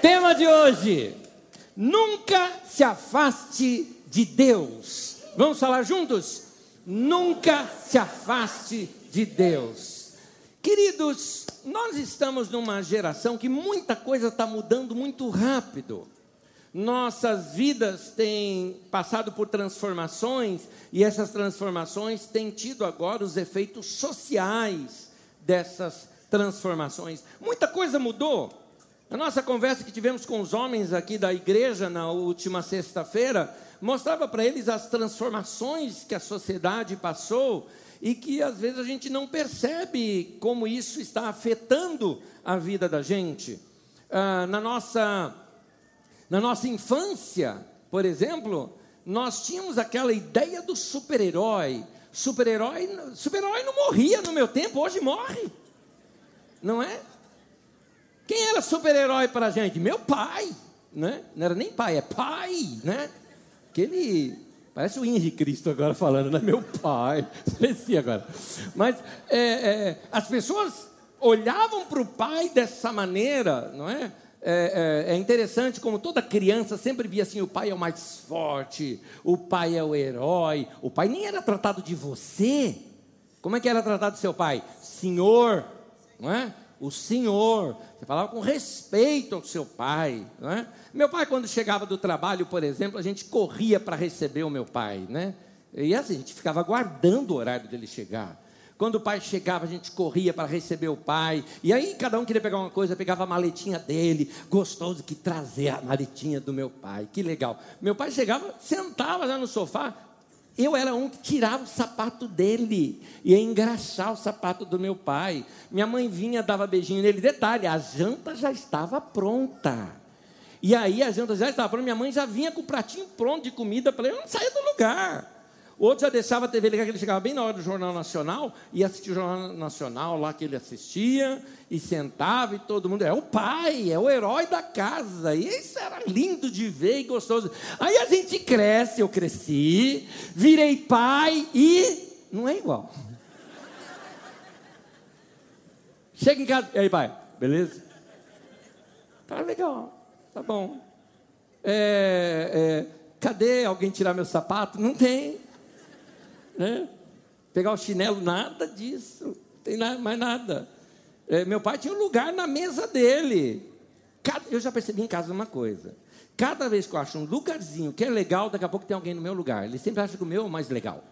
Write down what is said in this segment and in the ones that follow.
Tema de hoje: nunca se afaste de Deus. Vamos falar juntos? Nunca se afaste de Deus. Queridos, nós estamos numa geração que muita coisa está mudando muito rápido. Nossas vidas têm passado por transformações e essas transformações têm tido agora os efeitos sociais dessas transformações. Muita coisa mudou. A nossa conversa que tivemos com os homens aqui da igreja na última sexta-feira mostrava para eles as transformações que a sociedade passou e que às vezes a gente não percebe como isso está afetando a vida da gente. Ah, na, nossa, na nossa infância, por exemplo, nós tínhamos aquela ideia do super-herói. Super-herói super -herói não morria no meu tempo, hoje morre. Não é? Quem era super-herói para a gente? Meu pai, né? Não era nem pai, é pai, né? Que ele parece o Henrique Cristo agora falando, né? Meu pai, parecia agora. Mas é, é, as pessoas olhavam para o pai dessa maneira, não é? É, é? é, interessante como toda criança sempre via assim: o pai é o mais forte, o pai é o herói. O pai nem era tratado de você. Como é que era tratado seu pai? Senhor, não é? O senhor, você falava com respeito ao seu pai. Né? Meu pai, quando chegava do trabalho, por exemplo, a gente corria para receber o meu pai. Né? E assim, a gente ficava aguardando o horário dele chegar. Quando o pai chegava, a gente corria para receber o pai. E aí, cada um queria pegar uma coisa, pegava a maletinha dele. Gostoso que trazer a maletinha do meu pai. Que legal. Meu pai chegava, sentava já no sofá, eu era um que tirava o sapato dele, ia engraxar o sapato do meu pai. Minha mãe vinha, dava beijinho nele. Detalhe, a janta já estava pronta. E aí a janta já estava pronta, minha mãe já vinha com o pratinho pronto de comida para ele, eu não saía do lugar. Outro já deixava a TV ligada, ele chegava bem na hora do Jornal Nacional, ia assistir o Jornal Nacional lá que ele assistia, e sentava, e todo mundo, é o pai, é o herói da casa. E isso era lindo de ver e gostoso. Aí a gente cresce, eu cresci, virei pai e não é igual. Chega em casa, e aí pai, beleza? Tá legal, tá bom. É, é, cadê alguém tirar meu sapato? Não tem né? Pegar o chinelo, nada disso, não tem nada, mais nada. É, meu pai tinha um lugar na mesa dele. Cada, eu já percebi em casa uma coisa. Cada vez que eu acho um lugarzinho que é legal, daqui a pouco tem alguém no meu lugar. Ele sempre acha que o meu é o mais legal.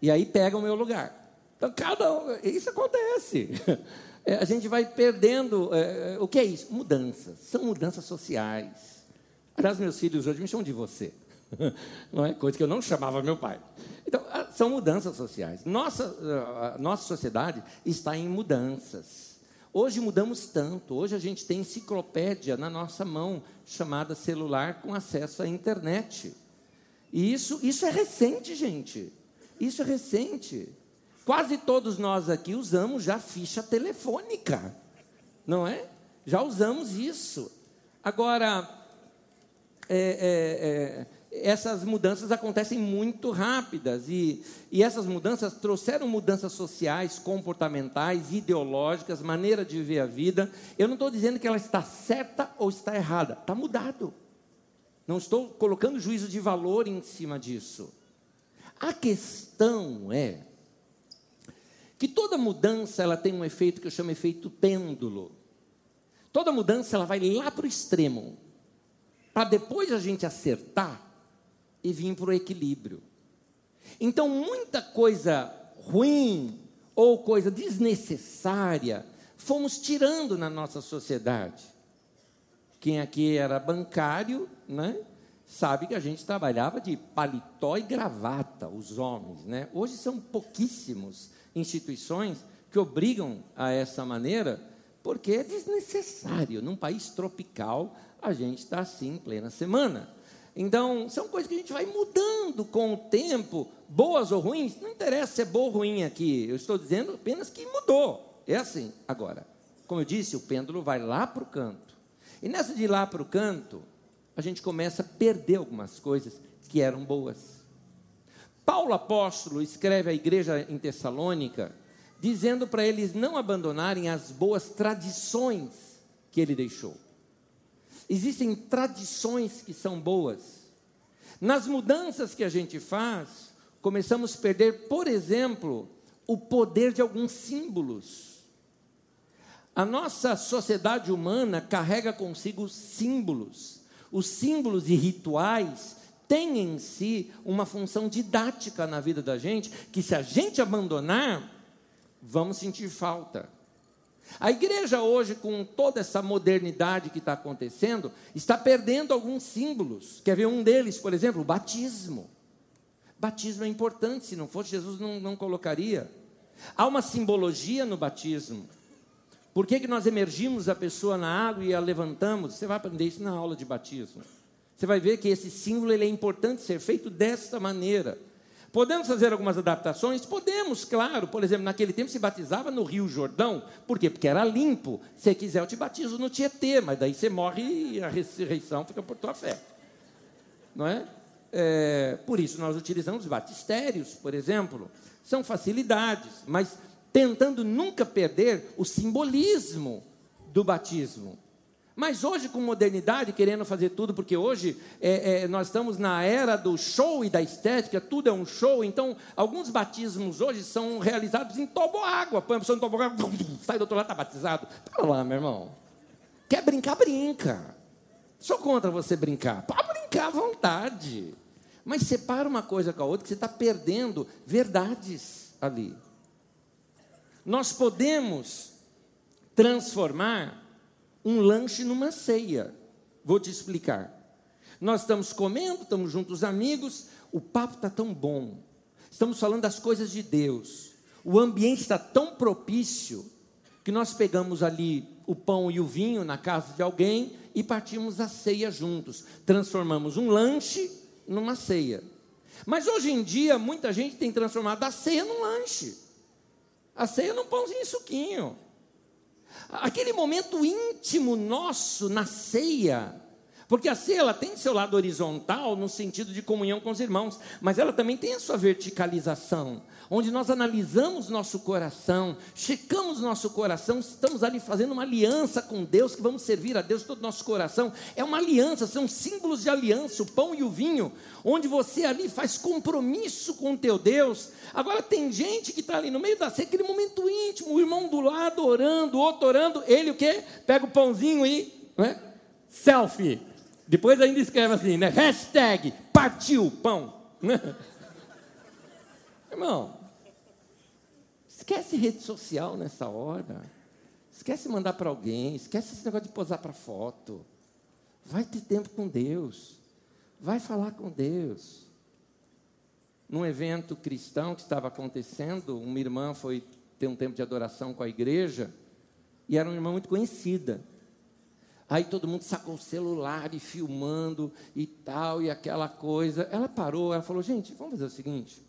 E aí pega o meu lugar. Então, cada isso acontece. É, a gente vai perdendo. É, o que é isso? Mudanças. São mudanças sociais. Aliás, meus filhos hoje me chamam de você. Não é? Coisa que eu não chamava meu pai. Então, são mudanças sociais. Nossa, nossa sociedade está em mudanças. Hoje mudamos tanto. Hoje a gente tem enciclopédia na nossa mão, chamada celular, com acesso à internet. E isso, isso é recente, gente. Isso é recente. Quase todos nós aqui usamos já ficha telefônica, não é? Já usamos isso. Agora, é, é, é, essas mudanças acontecem muito rápidas e, e essas mudanças trouxeram mudanças sociais, comportamentais, ideológicas, maneira de ver a vida. Eu não estou dizendo que ela está certa ou está errada, está mudado. Não estou colocando juízo de valor em cima disso. A questão é que toda mudança ela tem um efeito que eu chamo de efeito pêndulo. Toda mudança ela vai lá para o extremo, para depois a gente acertar e vir para o equilíbrio. Então, muita coisa ruim ou coisa desnecessária fomos tirando na nossa sociedade. Quem aqui era bancário, né? Sabe que a gente trabalhava de paletó e gravata, os homens, né? Hoje são pouquíssimos instituições que obrigam a essa maneira, porque é desnecessário. Num país tropical, a gente está assim em plena semana. Então, são coisas que a gente vai mudando com o tempo, boas ou ruins, não interessa se é boa ou ruim aqui, eu estou dizendo apenas que mudou. É assim. Agora, como eu disse, o pêndulo vai lá para o canto. E nessa de lá para o canto, a gente começa a perder algumas coisas que eram boas. Paulo apóstolo escreve à igreja em Tessalônica, dizendo para eles não abandonarem as boas tradições que ele deixou. Existem tradições que são boas. Nas mudanças que a gente faz, começamos a perder, por exemplo, o poder de alguns símbolos. A nossa sociedade humana carrega consigo símbolos. Os símbolos e rituais têm em si uma função didática na vida da gente, que se a gente abandonar, vamos sentir falta. A igreja hoje, com toda essa modernidade que está acontecendo, está perdendo alguns símbolos. Quer ver um deles, por exemplo, o batismo. Batismo é importante, se não fosse Jesus não, não colocaria. Há uma simbologia no batismo. Por que, que nós emergimos a pessoa na água e a levantamos? Você vai aprender isso na aula de batismo. Você vai ver que esse símbolo ele é importante ser feito desta maneira. Podemos fazer algumas adaptações? Podemos, claro. Por exemplo, naquele tempo se batizava no Rio Jordão. Por quê? Porque era limpo. Se quiser, eu te batizo no Tietê, mas daí você morre e a ressurreição fica por tua fé. Não é? é por isso nós utilizamos batistérios, por exemplo. São facilidades, mas tentando nunca perder o simbolismo do batismo. Mas hoje, com modernidade, querendo fazer tudo, porque hoje é, é, nós estamos na era do show e da estética, tudo é um show, então alguns batismos hoje são realizados em toboágua. Põe a pessoa em toboágua, sai do outro lado, está batizado. Para lá, meu irmão. Quer brincar, brinca. Sou contra você brincar. Pode brincar à vontade. Mas separa uma coisa com a outra, que você está perdendo verdades ali. Nós podemos transformar um lanche numa ceia. Vou te explicar. Nós estamos comendo, estamos juntos amigos, o papo está tão bom. Estamos falando das coisas de Deus. O ambiente está tão propício que nós pegamos ali o pão e o vinho na casa de alguém e partimos a ceia juntos. Transformamos um lanche numa ceia. Mas hoje em dia, muita gente tem transformado a ceia num lanche. A ceia num pãozinho e suquinho. Aquele momento íntimo nosso na ceia, porque a ceia ela tem seu lado horizontal no sentido de comunhão com os irmãos, mas ela também tem a sua verticalização, onde nós analisamos nosso coração, checamos nosso coração, estamos ali fazendo uma aliança com Deus, que vamos servir a Deus todo o nosso coração. É uma aliança, são símbolos de aliança, o pão e o vinho, onde você ali faz compromisso com o teu Deus. Agora tem gente que está ali no meio da ceia, aquele momento íntimo, o irmão do lado orando, o outro orando, ele o quê? Pega o pãozinho e. Né? Selfie. Depois ainda escreve assim, né? Hashtag partiu pão. Irmão, esquece rede social nessa hora. Esquece mandar para alguém. Esquece esse negócio de posar para foto. Vai ter tempo com Deus. Vai falar com Deus. Num evento cristão que estava acontecendo, uma irmã foi ter um tempo de adoração com a igreja e era uma irmã muito conhecida. Aí todo mundo sacou o celular e filmando e tal, e aquela coisa. Ela parou, ela falou: gente, vamos fazer o seguinte.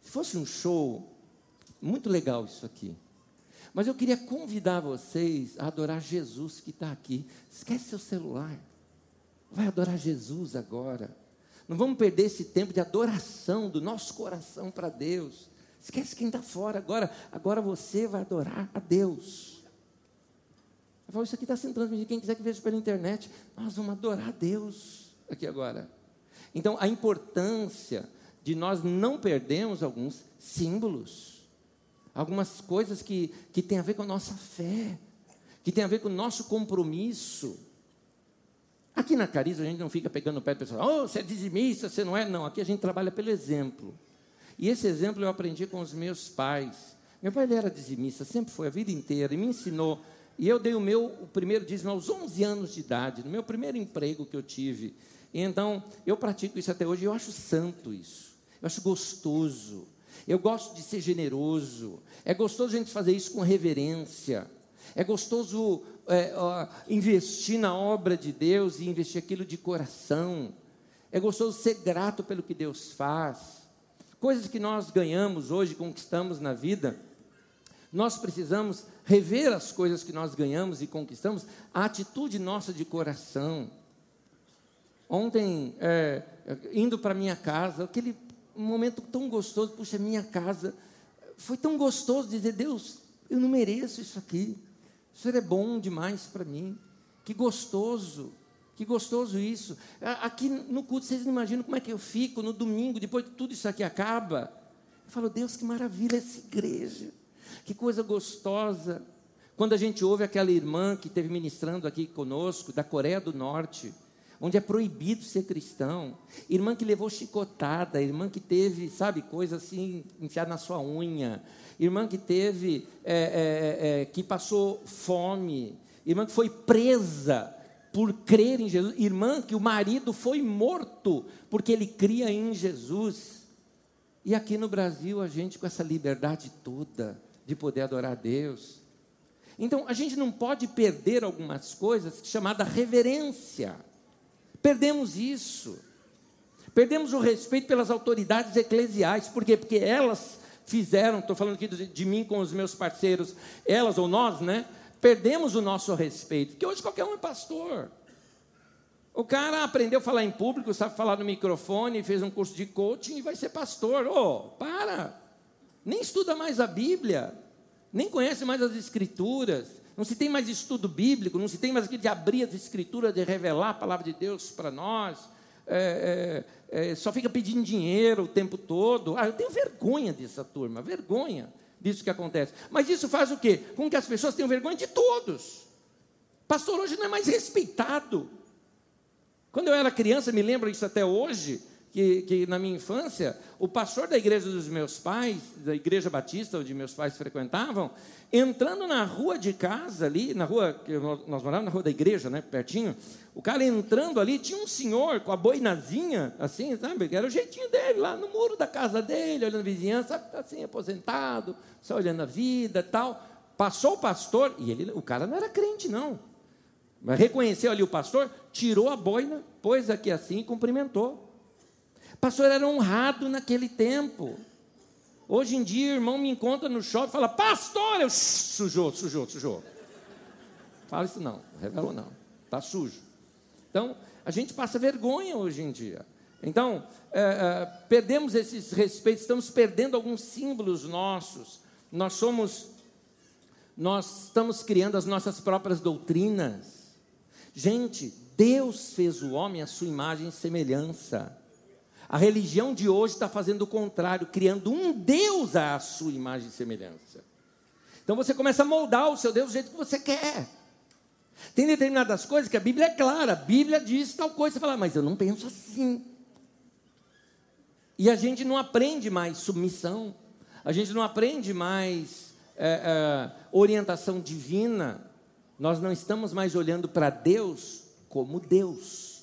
Se fosse um show, muito legal isso aqui. Mas eu queria convidar vocês a adorar Jesus que está aqui. Esquece seu celular. Vai adorar Jesus agora. Não vamos perder esse tempo de adoração do nosso coração para Deus. Esquece quem está fora agora. Agora você vai adorar a Deus. Eu falo, isso aqui está sendo transmitido. Quem quiser que veja pela internet, nós vamos adorar a Deus aqui agora. Então, a importância de nós não perdermos alguns símbolos, algumas coisas que, que têm a ver com a nossa fé, que tem a ver com o nosso compromisso. Aqui na Cariza a gente não fica pegando o pé do pessoal, oh, você é dizimista, você não é? Não, aqui a gente trabalha pelo exemplo. E esse exemplo eu aprendi com os meus pais. Meu pai ele era dizimista, sempre foi a vida inteira, e me ensinou e eu dei o meu o primeiro dízimo aos 11 anos de idade, no meu primeiro emprego que eu tive. E então, eu pratico isso até hoje, eu acho santo isso. Eu acho gostoso. Eu gosto de ser generoso. É gostoso a gente fazer isso com reverência. É gostoso é, ó, investir na obra de Deus e investir aquilo de coração. É gostoso ser grato pelo que Deus faz. Coisas que nós ganhamos hoje, conquistamos na vida nós precisamos rever as coisas que nós ganhamos e conquistamos, a atitude nossa de coração. Ontem, é, indo para minha casa, aquele momento tão gostoso, puxa, minha casa, foi tão gostoso dizer: Deus, eu não mereço isso aqui, o Senhor é bom demais para mim, que gostoso. Que gostoso isso. Aqui no culto, vocês não imaginam como é que eu fico no domingo, depois que tudo isso aqui acaba. Eu falo, Deus, que maravilha essa igreja. Que coisa gostosa. Quando a gente ouve aquela irmã que esteve ministrando aqui conosco, da Coreia do Norte, onde é proibido ser cristão, irmã que levou chicotada, irmã que teve, sabe, coisa assim, enfiada na sua unha, irmã que teve, é, é, é, que passou fome, irmã que foi presa por crer em Jesus, irmã que o marido foi morto porque ele cria em Jesus. E aqui no Brasil, a gente com essa liberdade toda de poder adorar a Deus. Então, a gente não pode perder algumas coisas chamada reverência. Perdemos isso. Perdemos o respeito pelas autoridades eclesiais. Por quê? Porque elas fizeram, estou falando aqui de, de mim com os meus parceiros, elas ou nós, né? perdemos o nosso respeito, porque hoje qualquer um é pastor. O cara aprendeu a falar em público, sabe falar no microfone, fez um curso de coaching e vai ser pastor. Ô, oh, para! Nem estuda mais a Bíblia, nem conhece mais as Escrituras, não se tem mais estudo bíblico, não se tem mais aqui de abrir as Escrituras, de revelar a palavra de Deus para nós. É, é, é, só fica pedindo dinheiro o tempo todo. Ah, eu tenho vergonha dessa turma, vergonha disso que acontece. Mas isso faz o quê? Com que as pessoas tenham vergonha de todos. Pastor hoje não é mais respeitado. Quando eu era criança, me lembro isso até hoje, que, que, na minha infância, o pastor da igreja dos meus pais, da igreja batista onde meus pais frequentavam, entrando na rua de casa ali, na rua, nós morávamos na rua da igreja, né, pertinho, o cara entrando ali, tinha um senhor com a boinazinha, assim, sabe, era o jeitinho dele, lá no muro da casa dele, olhando a vizinhança, assim, aposentado, só olhando a vida tal. Passou o pastor, e ele, o cara não era crente, não. Mas reconheceu ali o pastor, tirou a boina, pôs aqui assim e cumprimentou. Pastor era honrado naquele tempo. Hoje em dia, o irmão me encontra no shopping e fala, pastor, eu sujou, sujou, sujou. Fala isso não, revelou não, está sujo. Então, a gente passa vergonha hoje em dia. Então, é, é, perdemos esses respeitos, estamos perdendo alguns símbolos nossos. Nós somos, nós estamos criando as nossas próprias doutrinas. Gente, Deus fez o homem à sua imagem e semelhança. A religião de hoje está fazendo o contrário, criando um Deus à sua imagem e semelhança. Então você começa a moldar o seu Deus do jeito que você quer. Tem determinadas coisas que a Bíblia é clara, a Bíblia diz tal coisa, você fala, mas eu não penso assim. E a gente não aprende mais submissão, a gente não aprende mais é, é, orientação divina, nós não estamos mais olhando para Deus como Deus.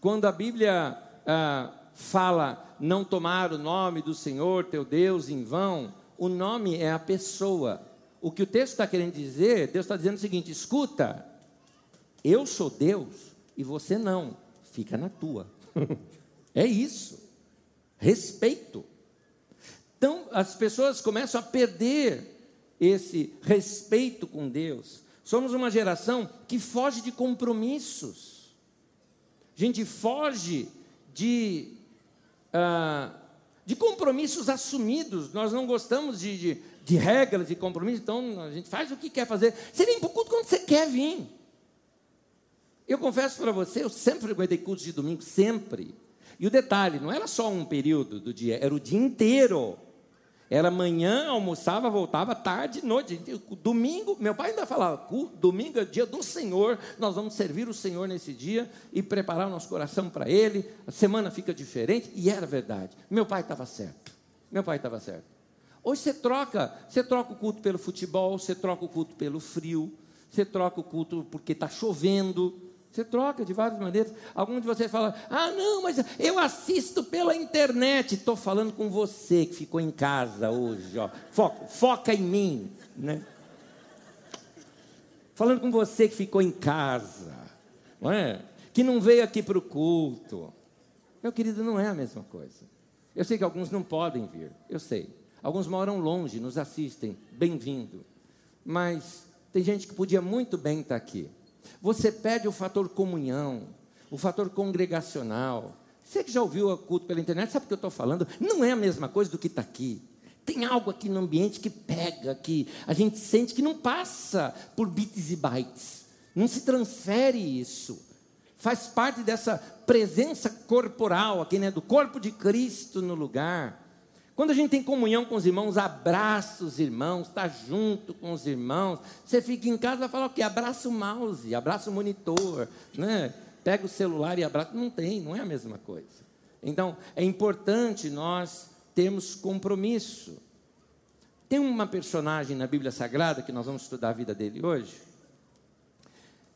Quando a Bíblia ah, fala não tomar o nome do Senhor teu Deus em vão, o nome é a pessoa. O que o texto está querendo dizer, Deus está dizendo o seguinte: escuta, eu sou Deus e você não, fica na tua. é isso. Respeito. Então, as pessoas começam a perder esse respeito com Deus. Somos uma geração que foge de compromissos. A gente foge de, uh, de compromissos assumidos. Nós não gostamos de, de, de regras e compromissos, então a gente faz o que quer fazer. Você vem para o culto quando você quer vir. Eu confesso para você, eu sempre frequentei cultos de domingo, sempre. E o detalhe, não era só um período do dia, era o dia inteiro. Era manhã, almoçava, voltava, tarde, noite. Domingo, meu pai ainda falava: domingo é dia do Senhor, nós vamos servir o Senhor nesse dia e preparar o nosso coração para Ele. A semana fica diferente, e era verdade. Meu pai estava certo. Meu pai estava certo. Hoje você troca, você troca o culto pelo futebol, você troca o culto pelo frio, você troca o culto porque está chovendo, você troca de várias maneiras. Alguns de vocês falam: ah, não, mas eu assisto pela internet. Estou falando com você que ficou em casa hoje. Ó. Foca, foca em mim. Né? Falando com você que ficou em casa. Não é? Que não veio aqui para o culto. Meu querido, não é a mesma coisa. Eu sei que alguns não podem vir. Eu sei. Alguns moram longe, nos assistem. Bem-vindo. Mas tem gente que podia muito bem estar aqui. Você perde o fator comunhão, o fator congregacional. Você que já ouviu o culto pela internet, sabe o que eu estou falando? Não é a mesma coisa do que está aqui. Tem algo aqui no ambiente que pega, que a gente sente que não passa por bits e bytes. Não se transfere isso. faz parte dessa presença corporal aqui, né, do corpo de Cristo no lugar. Quando a gente tem comunhão com os irmãos, abraça os irmãos, está junto com os irmãos. Você fica em casa e fala o quê? Abraça o mouse, abraça o monitor, né? pega o celular e abraça. Não tem, não é a mesma coisa. Então, é importante nós termos compromisso. Tem uma personagem na Bíblia Sagrada, que nós vamos estudar a vida dele hoje.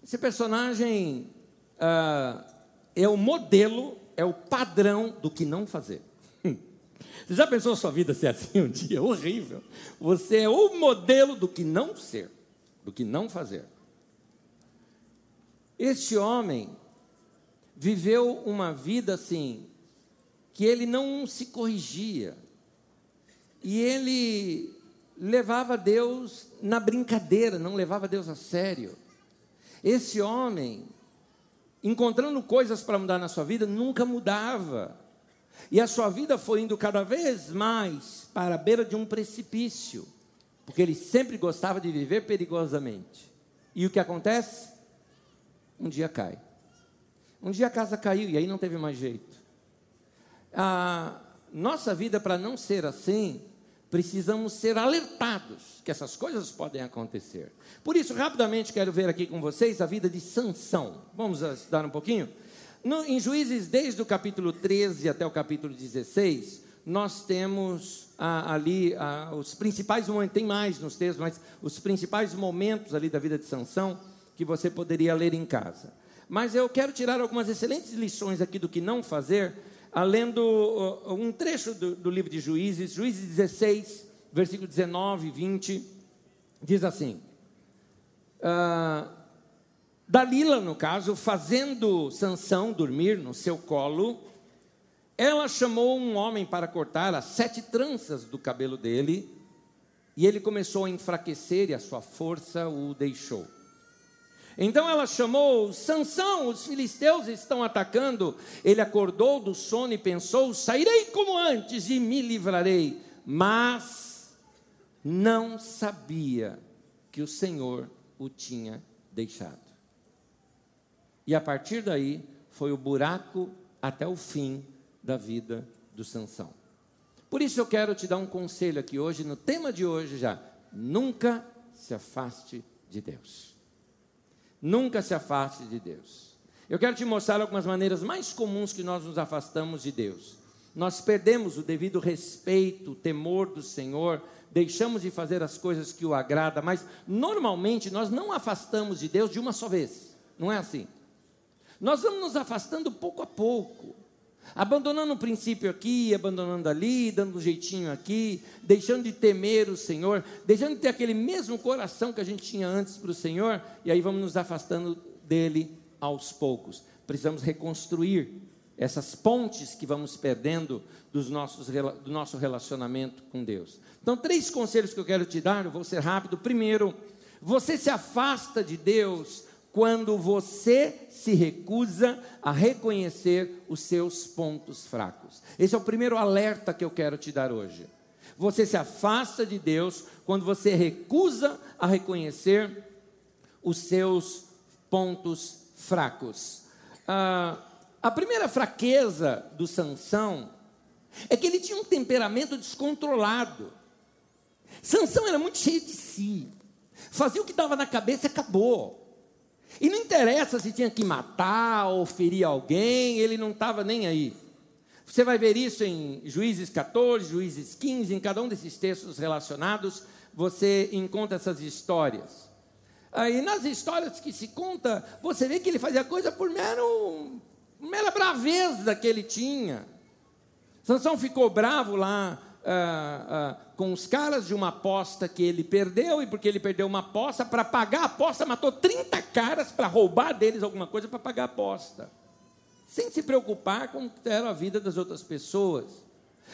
Esse personagem uh, é o modelo, é o padrão do que não fazer. Você já pensou sua vida ser assim um dia? Horrível. Você é o modelo do que não ser, do que não fazer. Este homem viveu uma vida assim, que ele não se corrigia. E ele levava Deus na brincadeira, não levava Deus a sério. Esse homem, encontrando coisas para mudar na sua vida, nunca mudava. E a sua vida foi indo cada vez mais para a beira de um precipício, porque ele sempre gostava de viver perigosamente. E o que acontece? Um dia cai. Um dia a casa caiu e aí não teve mais jeito. A nossa vida, para não ser assim, precisamos ser alertados que essas coisas podem acontecer. Por isso, rapidamente quero ver aqui com vocês a vida de Sansão. Vamos estudar um pouquinho? No, em Juízes, desde o capítulo 13 até o capítulo 16, nós temos ah, ali ah, os principais momentos, tem mais nos textos, mas os principais momentos ali da vida de Sansão que você poderia ler em casa. Mas eu quero tirar algumas excelentes lições aqui do que não fazer, lendo uh, um trecho do, do livro de Juízes, Juízes 16, versículo 19 e 20, diz assim: uh, Dalila, no caso, fazendo Sansão dormir no seu colo, ela chamou um homem para cortar as sete tranças do cabelo dele, e ele começou a enfraquecer e a sua força o deixou. Então ela chamou Sansão, os filisteus estão atacando. Ele acordou do sono e pensou: sairei como antes e me livrarei. Mas não sabia que o Senhor o tinha deixado. E a partir daí foi o buraco até o fim da vida do Sansão. Por isso eu quero te dar um conselho aqui hoje, no tema de hoje já. Nunca se afaste de Deus. Nunca se afaste de Deus. Eu quero te mostrar algumas maneiras mais comuns que nós nos afastamos de Deus. Nós perdemos o devido respeito, o temor do Senhor, deixamos de fazer as coisas que o agrada, mas normalmente nós não afastamos de Deus de uma só vez. Não é assim? Nós vamos nos afastando pouco a pouco, abandonando um princípio aqui, abandonando ali, dando um jeitinho aqui, deixando de temer o Senhor, deixando de ter aquele mesmo coração que a gente tinha antes para o Senhor, e aí vamos nos afastando dele aos poucos. Precisamos reconstruir essas pontes que vamos perdendo dos nossos, do nosso relacionamento com Deus. Então, três conselhos que eu quero te dar, eu vou ser rápido. Primeiro, você se afasta de Deus quando você se recusa a reconhecer os seus pontos fracos. Esse é o primeiro alerta que eu quero te dar hoje. Você se afasta de Deus quando você recusa a reconhecer os seus pontos fracos. Ah, a primeira fraqueza do Sansão é que ele tinha um temperamento descontrolado. Sansão era muito cheio de si. Fazia o que dava na cabeça e acabou. E não interessa se tinha que matar ou ferir alguém, ele não estava nem aí. Você vai ver isso em Juízes 14, Juízes 15, em cada um desses textos relacionados, você encontra essas histórias. Aí nas histórias que se conta, você vê que ele fazia coisa por mero, mera braveza que ele tinha. Sansão ficou bravo lá ah, ah, com os caras de uma aposta que ele perdeu, e porque ele perdeu uma aposta, para pagar a aposta, matou 30 caras para roubar deles alguma coisa para pagar a aposta, sem se preocupar com era a vida das outras pessoas.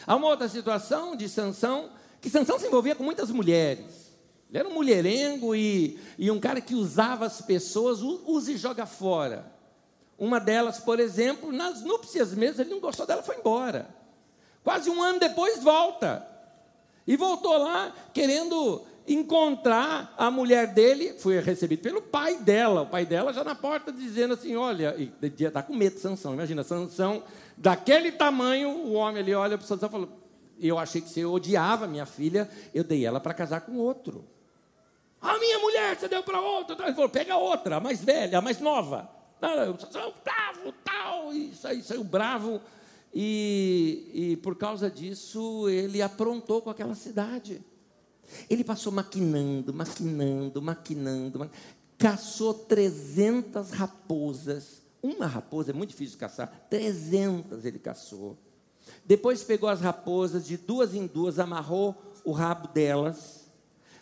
Há uma outra situação de Sansão, que Sansão se envolvia com muitas mulheres. Ele era um mulherengo e, e um cara que usava as pessoas, usa e joga fora. Uma delas, por exemplo, nas núpcias mesmo, ele não gostou dela, foi embora. Quase um ano depois volta. E voltou lá querendo encontrar a mulher dele, foi recebido pelo pai dela, o pai dela já na porta dizendo assim, olha, e estar com medo de Sansão, imagina, Sansão, daquele tamanho, o homem ali olha para Sansão e fala, eu achei que você odiava minha filha, eu dei ela para casar com outro. A minha mulher você deu para outra. Ele falou, pega outra, a mais velha, a mais nova. Sansão, bravo, tal, e saiu, saiu bravo, e, e por causa disso ele aprontou com aquela cidade. Ele passou maquinando, maquinando, maquinando, caçou 300 raposas. Uma raposa é muito difícil de caçar, 300 ele caçou. Depois pegou as raposas, de duas em duas, amarrou o rabo delas,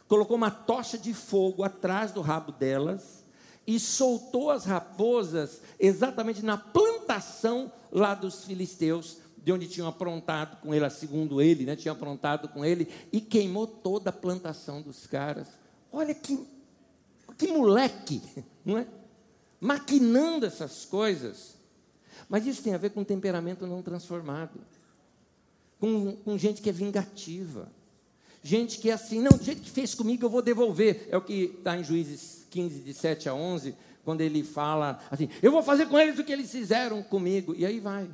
colocou uma tocha de fogo atrás do rabo delas e soltou as raposas exatamente na plantação lá dos filisteus de onde tinham aprontado com ele, segundo ele, né, tinham aprontado com ele, e queimou toda a plantação dos caras. Olha que, que moleque, não é? Maquinando essas coisas. Mas isso tem a ver com temperamento não transformado, com, com gente que é vingativa, gente que é assim, não, do jeito que fez comigo eu vou devolver. É o que está em Juízes 15, de 7 a 11, quando ele fala assim: eu vou fazer com eles o que eles fizeram comigo. E aí vai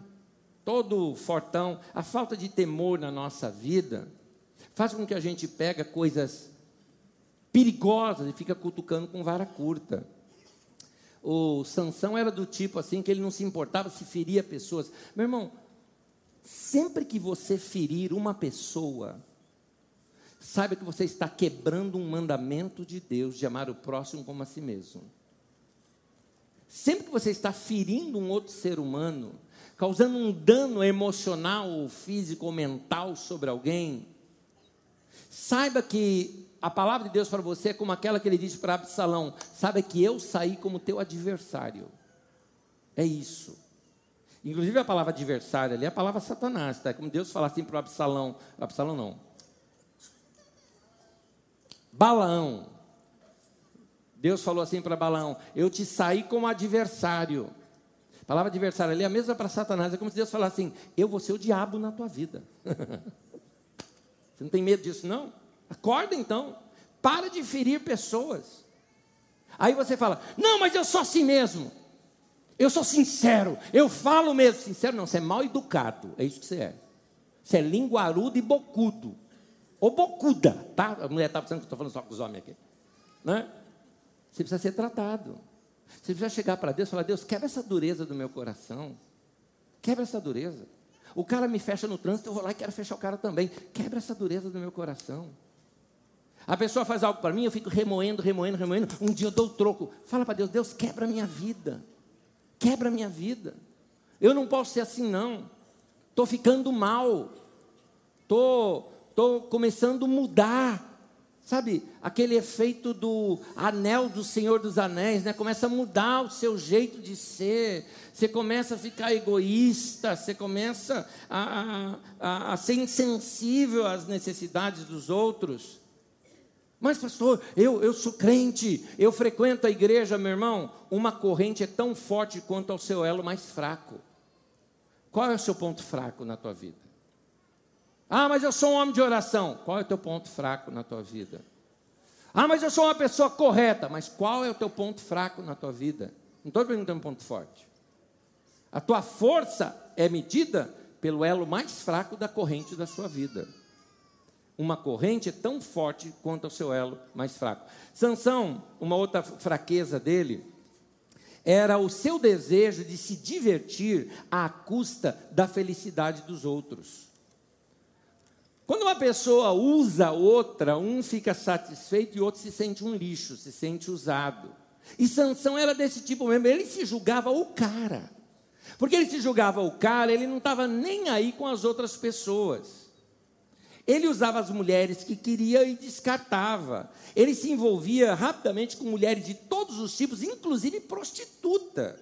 todo fortão, a falta de temor na nossa vida faz com que a gente pega coisas perigosas e fica cutucando com vara curta. O Sansão era do tipo assim que ele não se importava se feria pessoas. Meu irmão, sempre que você ferir uma pessoa, saiba que você está quebrando um mandamento de Deus de amar o próximo como a si mesmo. Sempre que você está ferindo um outro ser humano, causando um dano emocional, físico ou mental sobre alguém, saiba que a palavra de Deus para você é como aquela que ele disse para Absalão: saiba que eu saí como teu adversário. É isso. Inclusive a palavra adversário ali é a palavra Satanás, tá? Como Deus fala assim para o Absalão, Absalão não. Balaão. Deus falou assim para Balaão: Eu te saí como adversário. A palavra adversário ali é a mesma para Satanás. É como se Deus falasse assim: Eu vou ser o diabo na tua vida. Você não tem medo disso, não? Acorda então. Para de ferir pessoas. Aí você fala: Não, mas eu sou assim mesmo. Eu sou sincero. Eu falo mesmo. Sincero não, você é mal educado. É isso que você é. Você é linguarudo e bocudo. Ou bocuda, tá? A mulher está pensando que estou falando só com os homens aqui. Né? Você precisa ser tratado. Você precisa chegar para Deus e falar: Deus, quebra essa dureza do meu coração. Quebra essa dureza. O cara me fecha no trânsito, eu vou lá e quero fechar o cara também. Quebra essa dureza do meu coração. A pessoa faz algo para mim, eu fico remoendo, remoendo, remoendo. Um dia eu dou o troco. Fala para Deus: Deus, quebra a minha vida. Quebra a minha vida. Eu não posso ser assim, não. Estou ficando mal. Estou tô começando a mudar. Sabe, aquele efeito do anel do Senhor dos Anéis, né? Começa a mudar o seu jeito de ser, você começa a ficar egoísta, você começa a, a, a ser insensível às necessidades dos outros. Mas, pastor, eu, eu sou crente, eu frequento a igreja, meu irmão. Uma corrente é tão forte quanto ao seu elo mais fraco. Qual é o seu ponto fraco na tua vida? Ah, mas eu sou um homem de oração. Qual é o teu ponto fraco na tua vida? Ah, mas eu sou uma pessoa correta. Mas qual é o teu ponto fraco na tua vida? Não estou perguntando um ponto forte. A tua força é medida pelo elo mais fraco da corrente da sua vida. Uma corrente é tão forte quanto o seu elo mais fraco. Sansão, uma outra fraqueza dele, era o seu desejo de se divertir à custa da felicidade dos outros. Quando uma pessoa usa outra, um fica satisfeito e o outro se sente um lixo, se sente usado. E Sansão era desse tipo mesmo, ele se julgava o cara. Porque ele se julgava o cara, ele não estava nem aí com as outras pessoas. Ele usava as mulheres que queria e descartava. Ele se envolvia rapidamente com mulheres de todos os tipos, inclusive prostituta.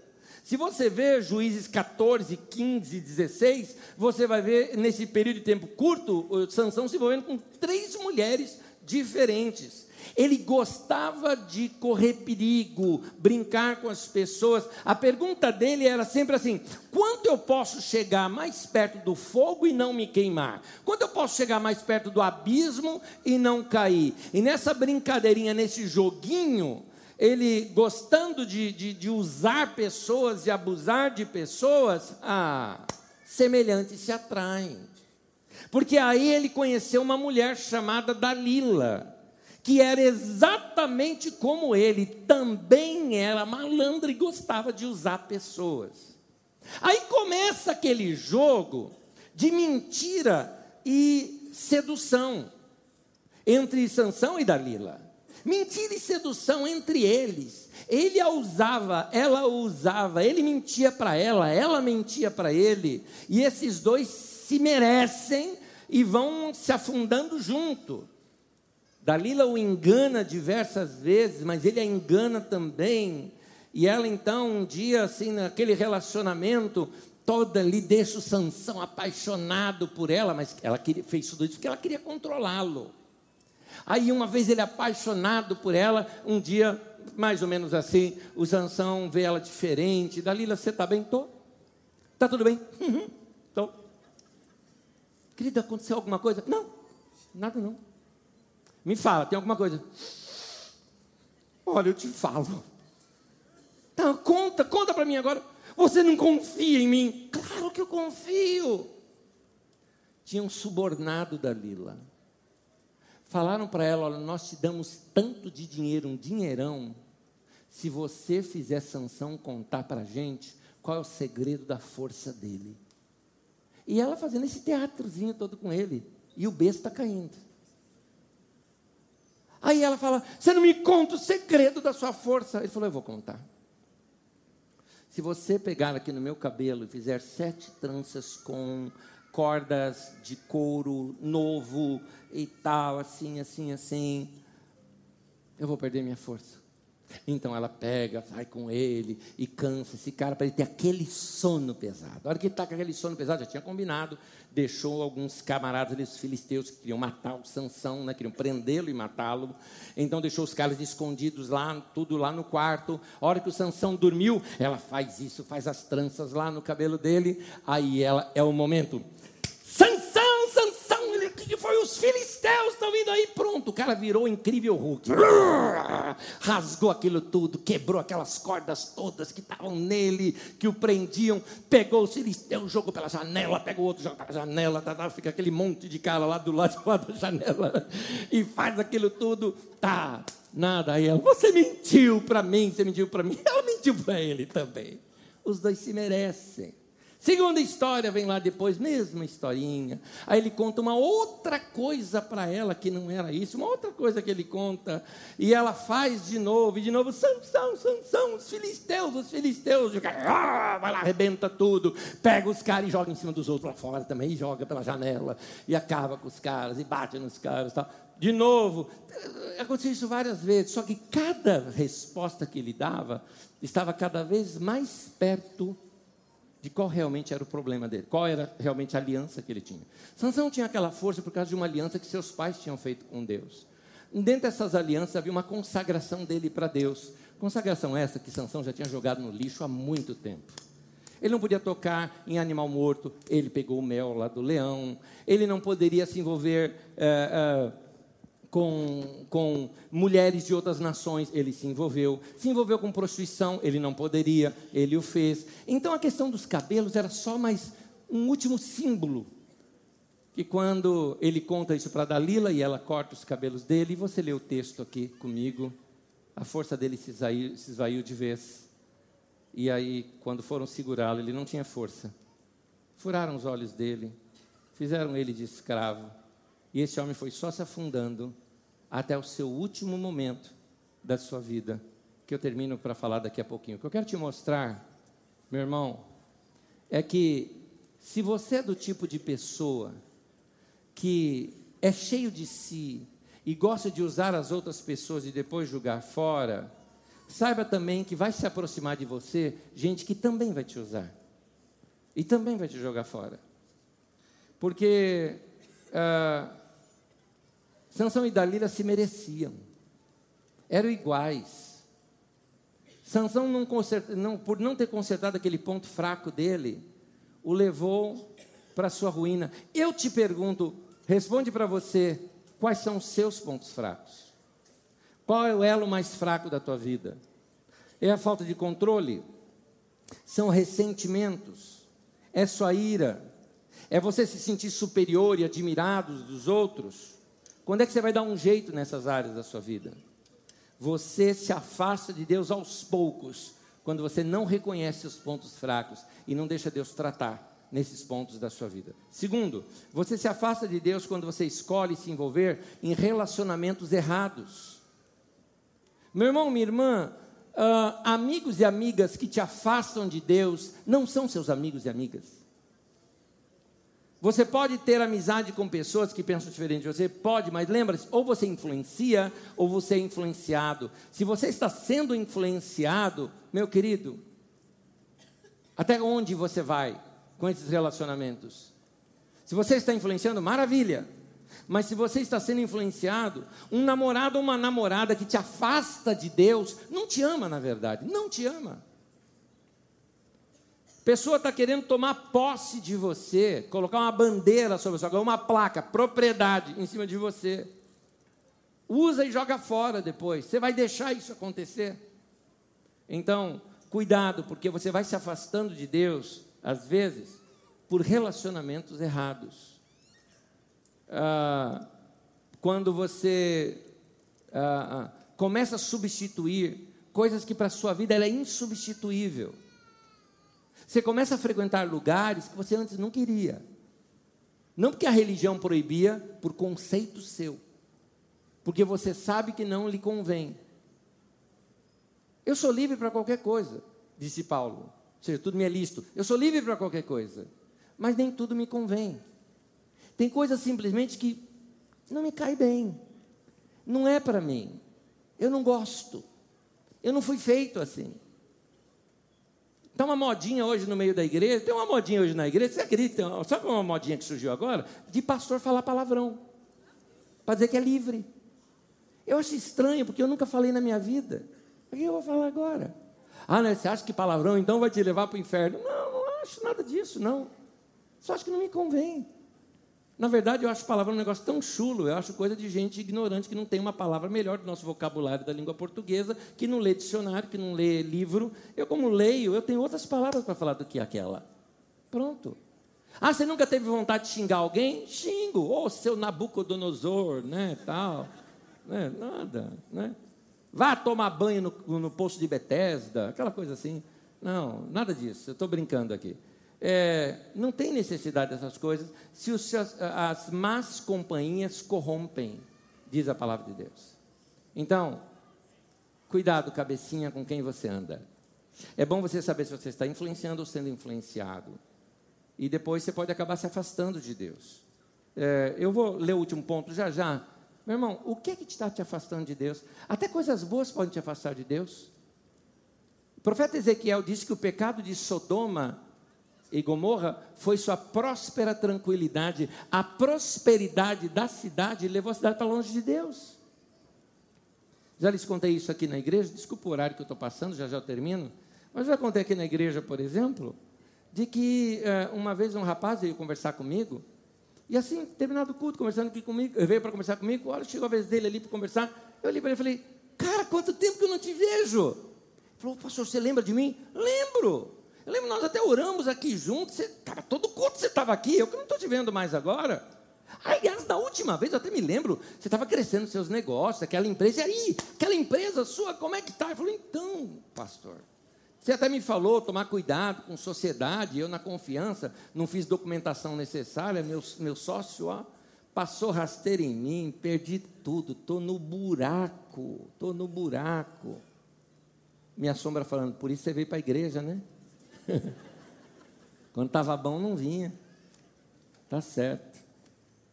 Se você ver Juízes 14, 15, 16, você vai ver nesse período de tempo curto, Sansão se envolvendo com três mulheres diferentes. Ele gostava de correr perigo, brincar com as pessoas. A pergunta dele era sempre assim: quanto eu posso chegar mais perto do fogo e não me queimar? Quanto eu posso chegar mais perto do abismo e não cair? E nessa brincadeirinha, nesse joguinho, ele gostando de, de, de usar pessoas e abusar de pessoas, ah, semelhantes se atraem. Porque aí ele conheceu uma mulher chamada Dalila que era exatamente como ele, também era malandro e gostava de usar pessoas. Aí começa aquele jogo de mentira e sedução entre Sansão e Dalila. Mentira e sedução entre eles. Ele a usava, ela o usava, ele mentia para ela, ela mentia para ele, e esses dois se merecem e vão se afundando junto. Dalila o engana diversas vezes, mas ele a engana também. E ela então, um dia, assim, naquele relacionamento, toda ali deixa o Sansão apaixonado por ela, mas ela queria, fez tudo isso porque ela queria controlá-lo. Aí, uma vez ele apaixonado por ela, um dia, mais ou menos assim, o Sansão vê ela diferente. Dalila, você está bem? Tô. Tá tudo bem? Uhum. Querida, aconteceu alguma coisa? Não, nada não. Me fala, tem alguma coisa? Olha, eu te falo. Então, conta, conta para mim agora. Você não confia em mim? Claro que eu confio. Tinha um subornado da Lila. Falaram para ela: olha, nós te damos tanto de dinheiro, um dinheirão, se você fizer sanção contar para a gente qual é o segredo da força dele. E ela fazendo esse teatrozinho todo com ele. E o besta está caindo. Aí ela fala: Você não me conta o segredo da sua força. Ele falou: Eu vou contar. Se você pegar aqui no meu cabelo e fizer sete tranças com cordas de couro novo e tal, assim, assim, assim, eu vou perder minha força. Então ela pega, vai com ele e cansa esse cara para ele ter aquele sono pesado. A hora que ele está com aquele sono pesado, já tinha combinado, deixou alguns camaradas ali, os filisteus, que queriam matar o Sansão, né, queriam prendê-lo e matá-lo. Então deixou os caras escondidos lá, tudo lá no quarto. A hora que o Sansão dormiu, ela faz isso, faz as tranças lá no cabelo dele. Aí ela é o momento foi os filisteus estão vindo aí, pronto. O cara virou incrível Hulk. Rasgou aquilo tudo, quebrou aquelas cordas todas que estavam nele, que o prendiam, pegou os filisteus, jogou pela janela, pegou outro, jogou pela janela, tá, tá, fica aquele monte de cara lá do lado, do lado da janela e faz aquilo tudo. Tá, nada. Aí ela, você mentiu para mim, você mentiu para mim. Ela mentiu para ele também. Os dois se merecem. Segunda história vem lá depois, mesma historinha. Aí ele conta uma outra coisa para ela que não era isso, uma outra coisa que ele conta. E ela faz de novo, e de novo, Sansão, Sansão, os filisteus, os filisteus. Fica, ah, vai lá, arrebenta tudo, pega os caras e joga em cima dos outros lá fora também, e joga pela janela, e acaba com os caras, e bate nos caras. Tal. De novo, aconteceu isso várias vezes, só que cada resposta que ele dava estava cada vez mais perto de qual realmente era o problema dele, qual era realmente a aliança que ele tinha. Sansão tinha aquela força por causa de uma aliança que seus pais tinham feito com Deus. Dentro dessas alianças havia uma consagração dele para Deus. Consagração essa que Sansão já tinha jogado no lixo há muito tempo. Ele não podia tocar em animal morto, ele pegou o mel lá do leão. Ele não poderia se envolver uh, uh, com, com mulheres de outras nações, ele se envolveu. Se envolveu com prostituição, ele não poderia, ele o fez. Então a questão dos cabelos era só mais um último símbolo. Que quando ele conta isso para Dalila e ela corta os cabelos dele, e você lê o texto aqui comigo, a força dele se esvaiu, se esvaiu de vez. E aí, quando foram segurá-lo, ele não tinha força. Furaram os olhos dele, fizeram ele de escravo e esse homem foi só se afundando até o seu último momento da sua vida, que eu termino para falar daqui a pouquinho. O que eu quero te mostrar, meu irmão, é que se você é do tipo de pessoa que é cheio de si e gosta de usar as outras pessoas e depois julgar fora, saiba também que vai se aproximar de você gente que também vai te usar e também vai te jogar fora. Porque uh, Sansão e Dalila se mereciam. eram iguais. Sansão, não não, por não ter consertado aquele ponto fraco dele, o levou para sua ruína. Eu te pergunto, responde para você, quais são os seus pontos fracos? Qual é o elo mais fraco da tua vida? É a falta de controle? São ressentimentos? É sua ira? É você se sentir superior e admirado dos outros? Quando é que você vai dar um jeito nessas áreas da sua vida? Você se afasta de Deus aos poucos, quando você não reconhece os pontos fracos e não deixa Deus tratar nesses pontos da sua vida. Segundo, você se afasta de Deus quando você escolhe se envolver em relacionamentos errados. Meu irmão, minha irmã, uh, amigos e amigas que te afastam de Deus não são seus amigos e amigas. Você pode ter amizade com pessoas que pensam diferente de você? Pode, mas lembre-se: ou você influencia, ou você é influenciado. Se você está sendo influenciado, meu querido, até onde você vai com esses relacionamentos? Se você está influenciando, maravilha. Mas se você está sendo influenciado, um namorado ou uma namorada que te afasta de Deus, não te ama, na verdade, não te ama pessoa está querendo tomar posse de você, colocar uma bandeira sobre você, uma placa, propriedade em cima de você. Usa e joga fora depois. Você vai deixar isso acontecer? Então, cuidado, porque você vai se afastando de Deus, às vezes, por relacionamentos errados. Ah, quando você ah, ah, começa a substituir coisas que para a sua vida ela é insubstituível. Você começa a frequentar lugares que você antes não queria. Não porque a religião proibia, por conceito seu. Porque você sabe que não lhe convém. Eu sou livre para qualquer coisa, disse Paulo. Ou seja, tudo me é listo. Eu sou livre para qualquer coisa. Mas nem tudo me convém. Tem coisas simplesmente que não me cai bem. Não é para mim. Eu não gosto. Eu não fui feito assim. Está uma modinha hoje no meio da igreja, tem uma modinha hoje na igreja, você acredita? Sabe uma modinha que surgiu agora? De pastor falar palavrão, para dizer que é livre. Eu acho estranho, porque eu nunca falei na minha vida. Por que eu vou falar agora? Ah, né, você acha que palavrão então vai te levar para o inferno? Não, não acho nada disso, não. Só acho que não me convém. Na verdade, eu acho palavra um negócio tão chulo, eu acho coisa de gente ignorante que não tem uma palavra melhor do nosso vocabulário da língua portuguesa, que não lê dicionário, que não lê livro. Eu, como leio, eu tenho outras palavras para falar do que aquela. Pronto. Ah, você nunca teve vontade de xingar alguém? Xingo. Ô, oh, seu Nabucodonosor, né, tal. Né, nada, né? Vá tomar banho no, no poço de Betesda, aquela coisa assim. Não, nada disso. Eu estou brincando aqui. É, não tem necessidade dessas coisas se os, as, más companhias corrompem, diz a palavra de Deus. Então, cuidado, cabecinha, com quem você anda. É bom você saber se você está influenciando ou sendo influenciado. E depois você pode acabar se afastando de Deus. É, eu vou ler o último ponto já já. Meu irmão, o que é que está te afastando de Deus? Até coisas boas podem te afastar de Deus. O profeta Ezequiel disse que o pecado de Sodoma e Gomorra foi sua próspera tranquilidade. A prosperidade da cidade levou a cidade para longe de Deus. Já lhes contei isso aqui na igreja, desculpa o horário que eu estou passando, já já termino. Mas já contei aqui na igreja, por exemplo, de que uh, uma vez um rapaz veio conversar comigo, e assim, terminado o culto, conversando aqui comigo, veio para conversar comigo, olha, chegou a vez dele ali para conversar, eu olhei para ele e falei, cara, quanto tempo que eu não te vejo? Ele falou, pastor, você lembra de mim? Lembro. Eu lembro, nós até oramos aqui juntos. Você, todo culto você estava aqui, eu que não estou te vendo mais agora. Aliás, na última vez, eu até me lembro, você estava crescendo seus negócios, aquela empresa, e aí, aquela empresa sua, como é que está? Eu falei, então, pastor, você até me falou tomar cuidado com sociedade, eu na confiança, não fiz documentação necessária, meu, meu sócio, ó, passou rasteiro em mim, perdi tudo, estou no buraco, estou no buraco. Minha sombra falando, por isso você veio para a igreja, né? Quando estava bom, não vinha. Tá certo.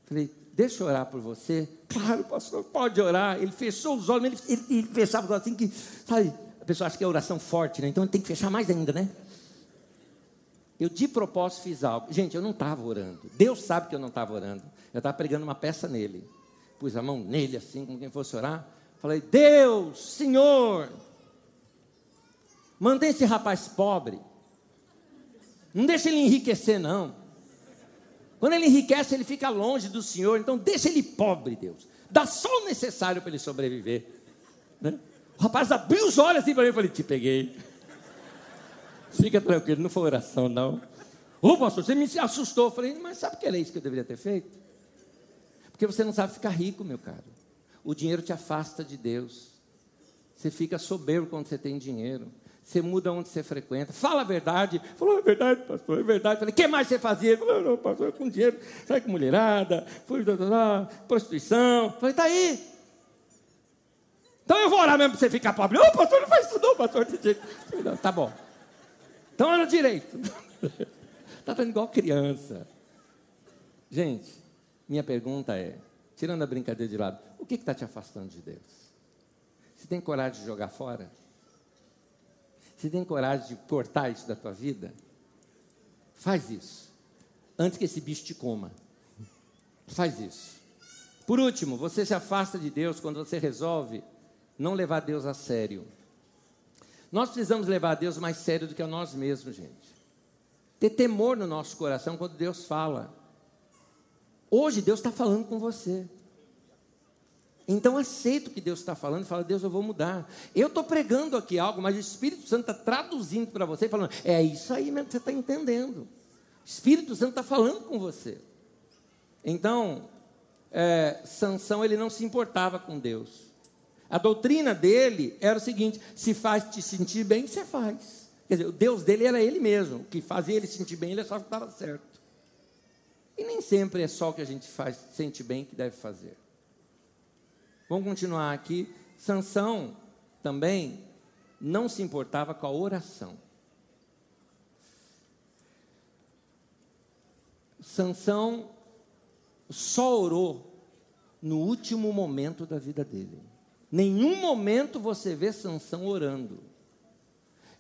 Falei, deixa eu orar por você. Claro, pastor, pode orar. Ele fechou os olhos, ele, ele, ele fechava os olhos assim que, sabe, a pessoa acha que é oração forte, né? Então ele tem que fechar mais ainda, né? Eu de propósito fiz algo. Gente, eu não estava orando. Deus sabe que eu não estava orando. Eu estava pregando uma peça nele. Pus a mão nele assim, como quem fosse orar. Falei, Deus, Senhor, mantém esse rapaz pobre. Não deixa ele enriquecer, não. Quando ele enriquece, ele fica longe do Senhor. Então, deixa ele pobre, Deus. Dá só o necessário para ele sobreviver. Né? O rapaz abriu os olhos assim para mim e falei: Te peguei. Fica tranquilo, não foi oração, não. Ô, pastor, você me assustou. Eu falei: Mas sabe que era isso que eu deveria ter feito? Porque você não sabe ficar rico, meu caro. O dinheiro te afasta de Deus. Você fica soberbo quando você tem dinheiro. Você muda onde você frequenta. Fala a verdade. Falou, é verdade, pastor, é verdade. Falei, o que mais você fazia? Falou, não, pastor, com dinheiro, sai com mulherada, fui, da, da, da, prostituição. Falei, tá aí. Então eu vou orar mesmo para você ficar pobre. Ô, pastor, não faz isso não, pastor. Tá bom. Então anda direito. Está dando igual criança. Gente, minha pergunta é, tirando a brincadeira de lado, o que está te afastando de Deus? Você tem coragem de jogar fora? Você tem coragem de cortar isso da tua vida? Faz isso. Antes que esse bicho te coma. Faz isso. Por último, você se afasta de Deus quando você resolve não levar Deus a sério. Nós precisamos levar Deus mais sério do que a nós mesmos, gente. Ter temor no nosso coração quando Deus fala. Hoje Deus está falando com você. Então aceita o que Deus está falando e fala, Deus, eu vou mudar. Eu estou pregando aqui algo, mas o Espírito Santo está traduzindo para você, falando, é isso aí mesmo que você está entendendo. O Espírito Santo está falando com você. Então, é, Sansão ele não se importava com Deus. A doutrina dele era o seguinte: se faz te sentir bem, você faz. Quer dizer, o Deus dele era ele mesmo. O que fazia ele sentir bem, ele só estava certo. E nem sempre é só o que a gente faz, sente bem que deve fazer. Vamos continuar aqui. Sansão também não se importava com a oração. Sansão só orou no último momento da vida dele. Nenhum momento você vê Sansão orando.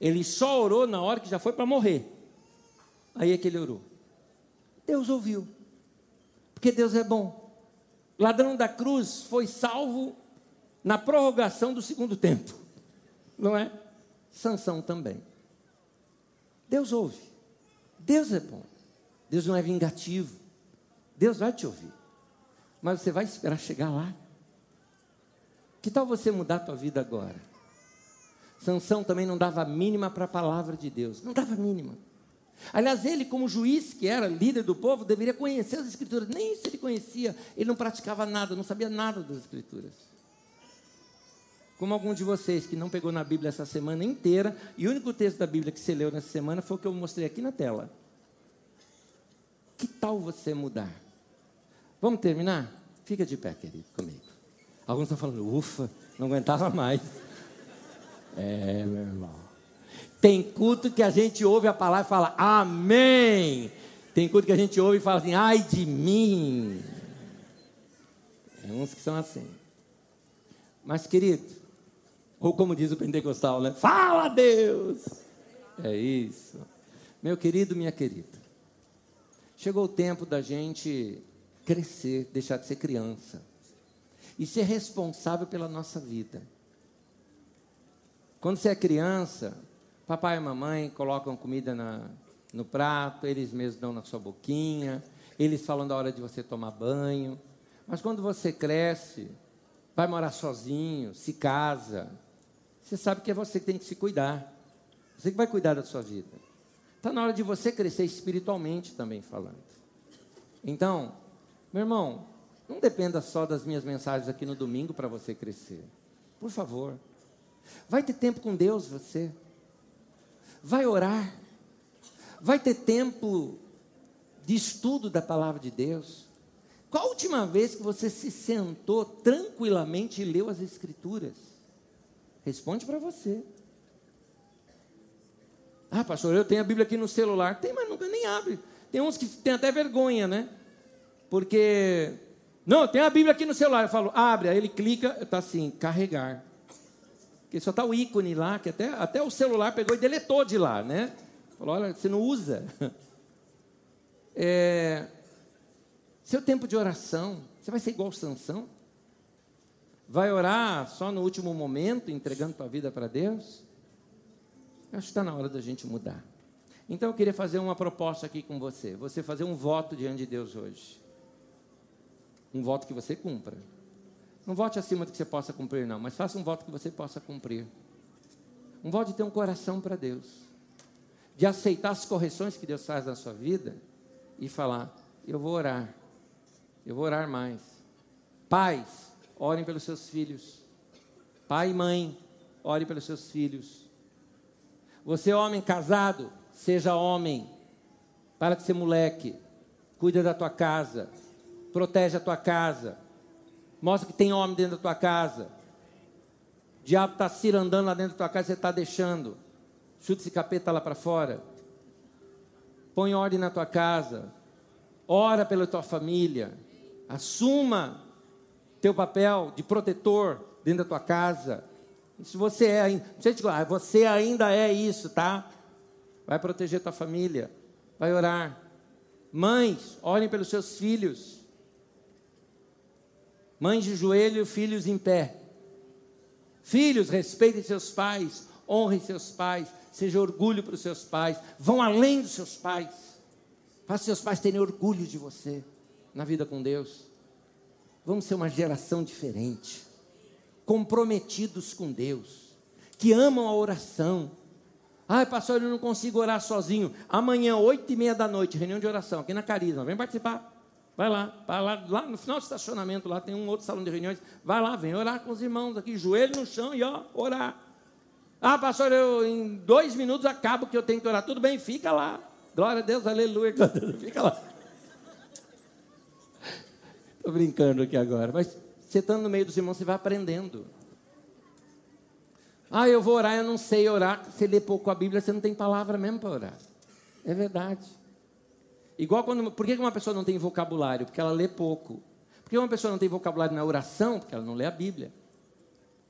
Ele só orou na hora que já foi para morrer. Aí é que ele orou. Deus ouviu. Porque Deus é bom ladrão da cruz foi salvo na prorrogação do segundo tempo. Não é? Sansão também. Deus ouve. Deus é bom. Deus não é vingativo. Deus vai te ouvir. Mas você vai esperar chegar lá. Que tal você mudar a tua vida agora? Sansão também não dava mínima para a palavra de Deus. Não dava mínima. Aliás, ele, como juiz que era líder do povo, deveria conhecer as Escrituras. Nem isso ele conhecia. Ele não praticava nada, não sabia nada das Escrituras. Como algum de vocês que não pegou na Bíblia essa semana inteira, e o único texto da Bíblia que você leu nessa semana foi o que eu mostrei aqui na tela. Que tal você mudar? Vamos terminar? Fica de pé, querido, comigo. Alguns estão falando, ufa, não aguentava mais. É, meu irmão. Tem culto que a gente ouve a palavra e fala amém. Tem culto que a gente ouve e fala assim, ai de mim. Tem uns que são assim. Mas, querido, ou como diz o pentecostal, né? Fala Deus! É isso. Meu querido, minha querida. Chegou o tempo da gente crescer, deixar de ser criança e ser responsável pela nossa vida. Quando você é criança, Papai e mamãe colocam comida na, no prato, eles mesmos dão na sua boquinha, eles falam da hora de você tomar banho. Mas quando você cresce, vai morar sozinho, se casa, você sabe que é você que tem que se cuidar. Você que vai cuidar da sua vida. Está na hora de você crescer espiritualmente também falando. Então, meu irmão, não dependa só das minhas mensagens aqui no domingo para você crescer. Por favor. Vai ter tempo com Deus você vai orar, vai ter tempo de estudo da palavra de Deus. Qual a última vez que você se sentou tranquilamente e leu as Escrituras? Responde para você. Ah, pastor, eu tenho a Bíblia aqui no celular. Tem, mas nunca nem abre. Tem uns que têm até vergonha, né? Porque, não, tem a Bíblia aqui no celular. Eu falo, abre. Aí ele clica, está assim, carregar. Porque só está o ícone lá, que até, até o celular pegou e deletou de lá, né? Falou, olha, você não usa. É, seu tempo de oração, você vai ser igual Sansão? Vai orar só no último momento, entregando tua vida para Deus? Eu acho que está na hora da gente mudar. Então eu queria fazer uma proposta aqui com você. Você fazer um voto diante de Deus hoje. Um voto que você cumpra. Não vote acima do que você possa cumprir, não, mas faça um voto que você possa cumprir. Um voto de ter um coração para Deus. De aceitar as correções que Deus faz na sua vida e falar: Eu vou orar. Eu vou orar mais. Pais, orem pelos seus filhos. Pai e mãe, ore pelos seus filhos. Você, homem casado, seja homem. Para de ser moleque. Cuida da tua casa. Protege a tua casa. Mostra que tem homem dentro da tua casa. O diabo está cirandando lá dentro da tua casa você está deixando. Chuta esse capeta lá para fora. Põe ordem na tua casa. Ora pela tua família. Assuma teu papel de protetor dentro da tua casa. Se você é, você ainda é isso, tá? Vai proteger tua família. Vai orar. Mães, orem pelos seus filhos. Mães de joelho, filhos em pé. Filhos, respeitem seus pais, honrem seus pais, seja orgulho para os seus pais, vão além dos seus pais. Faça seus pais terem orgulho de você na vida com Deus. Vamos ser uma geração diferente, comprometidos com Deus, que amam a oração. Ai, pastor, eu não consigo orar sozinho. Amanhã, oito e meia da noite, reunião de oração, aqui na Carisma. Vem participar. Vai lá, vai lá, lá no final do estacionamento, lá tem um outro salão de reuniões. Vai lá, vem orar com os irmãos aqui, joelho no chão e ó, orar. Ah, pastor, eu em dois minutos acabo que eu tenho que orar. Tudo bem, fica lá. Glória a Deus, aleluia. Fica lá. Estou brincando aqui agora. Mas você estando no meio dos irmãos, você vai aprendendo. Ah, eu vou orar, eu não sei orar. Você lê pouco a Bíblia, você não tem palavra mesmo para orar. É verdade. Igual quando. Por que uma pessoa não tem vocabulário? Porque ela lê pouco. Por que uma pessoa não tem vocabulário na oração? Porque ela não lê a Bíblia.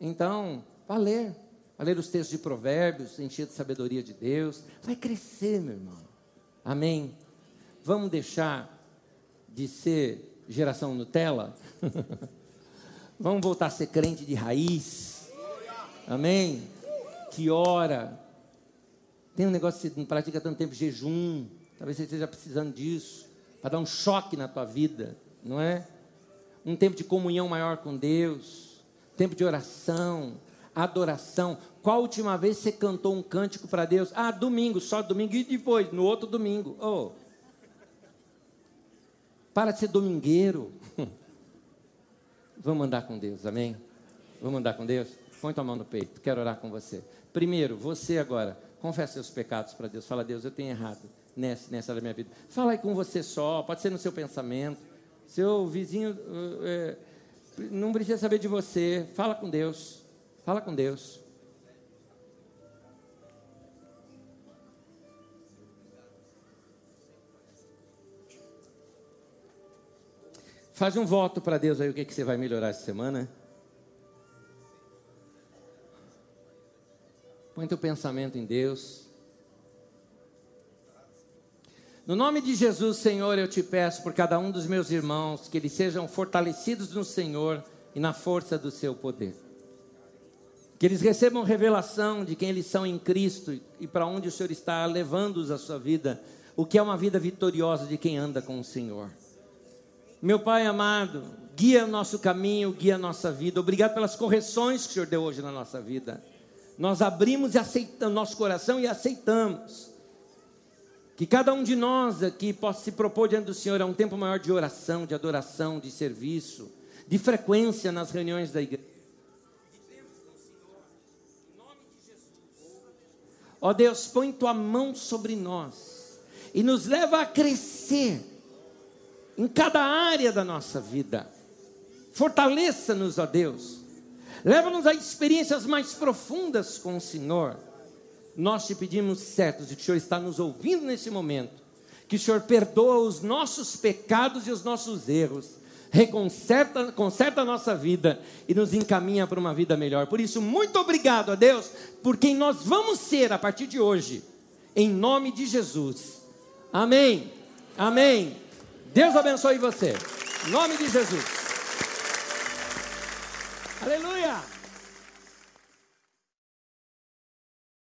Então, vá ler. Vá ler os textos de provérbios, encher de sabedoria de Deus. Vai crescer, meu irmão. Amém? Vamos deixar de ser geração Nutella? Vamos voltar a ser crente de raiz? Amém? Que ora. Tem um negócio que não pratica tanto tempo jejum. Talvez você esteja precisando disso, para dar um choque na tua vida, não é? Um tempo de comunhão maior com Deus, tempo de oração, adoração. Qual a última vez você cantou um cântico para Deus? Ah, domingo, só domingo e depois, no outro domingo. Oh. Para de ser domingueiro. Vamos andar com Deus, amém? Vamos andar com Deus? Põe tua mão no peito, quero orar com você. Primeiro, você agora, confessa seus pecados para Deus. Fala, Deus, eu tenho errado nessa, nessa da minha vida. Fala aí com você só, pode ser no seu pensamento. Seu vizinho é, não precisa saber de você. Fala com Deus. Fala com Deus. Faz um voto para Deus aí, o que, que você vai melhorar essa semana. Põe teu pensamento em Deus. No nome de Jesus, Senhor, eu te peço por cada um dos meus irmãos que eles sejam fortalecidos no Senhor e na força do seu poder. Que eles recebam revelação de quem eles são em Cristo e para onde o Senhor está levando-os a sua vida, o que é uma vida vitoriosa de quem anda com o Senhor. Meu Pai amado, guia o nosso caminho, guia a nossa vida. Obrigado pelas correções que o Senhor deu hoje na nossa vida. Nós abrimos e aceitamos nosso coração e aceitamos que cada um de nós aqui possa se propor diante do Senhor a um tempo maior de oração, de adoração, de serviço, de frequência nas reuniões da igreja. Ó Deus, põe tua mão sobre nós e nos leva a crescer em cada área da nossa vida. Fortaleça-nos, ó Deus. Leva-nos a experiências mais profundas com o Senhor nós te pedimos certos de que o Senhor está nos ouvindo nesse momento, que o Senhor perdoa os nossos pecados e os nossos erros, reconserta conserta a nossa vida e nos encaminha para uma vida melhor. Por isso, muito obrigado a Deus por quem nós vamos ser a partir de hoje, em nome de Jesus. Amém. Amém. Deus abençoe você. Em nome de Jesus. Aleluia!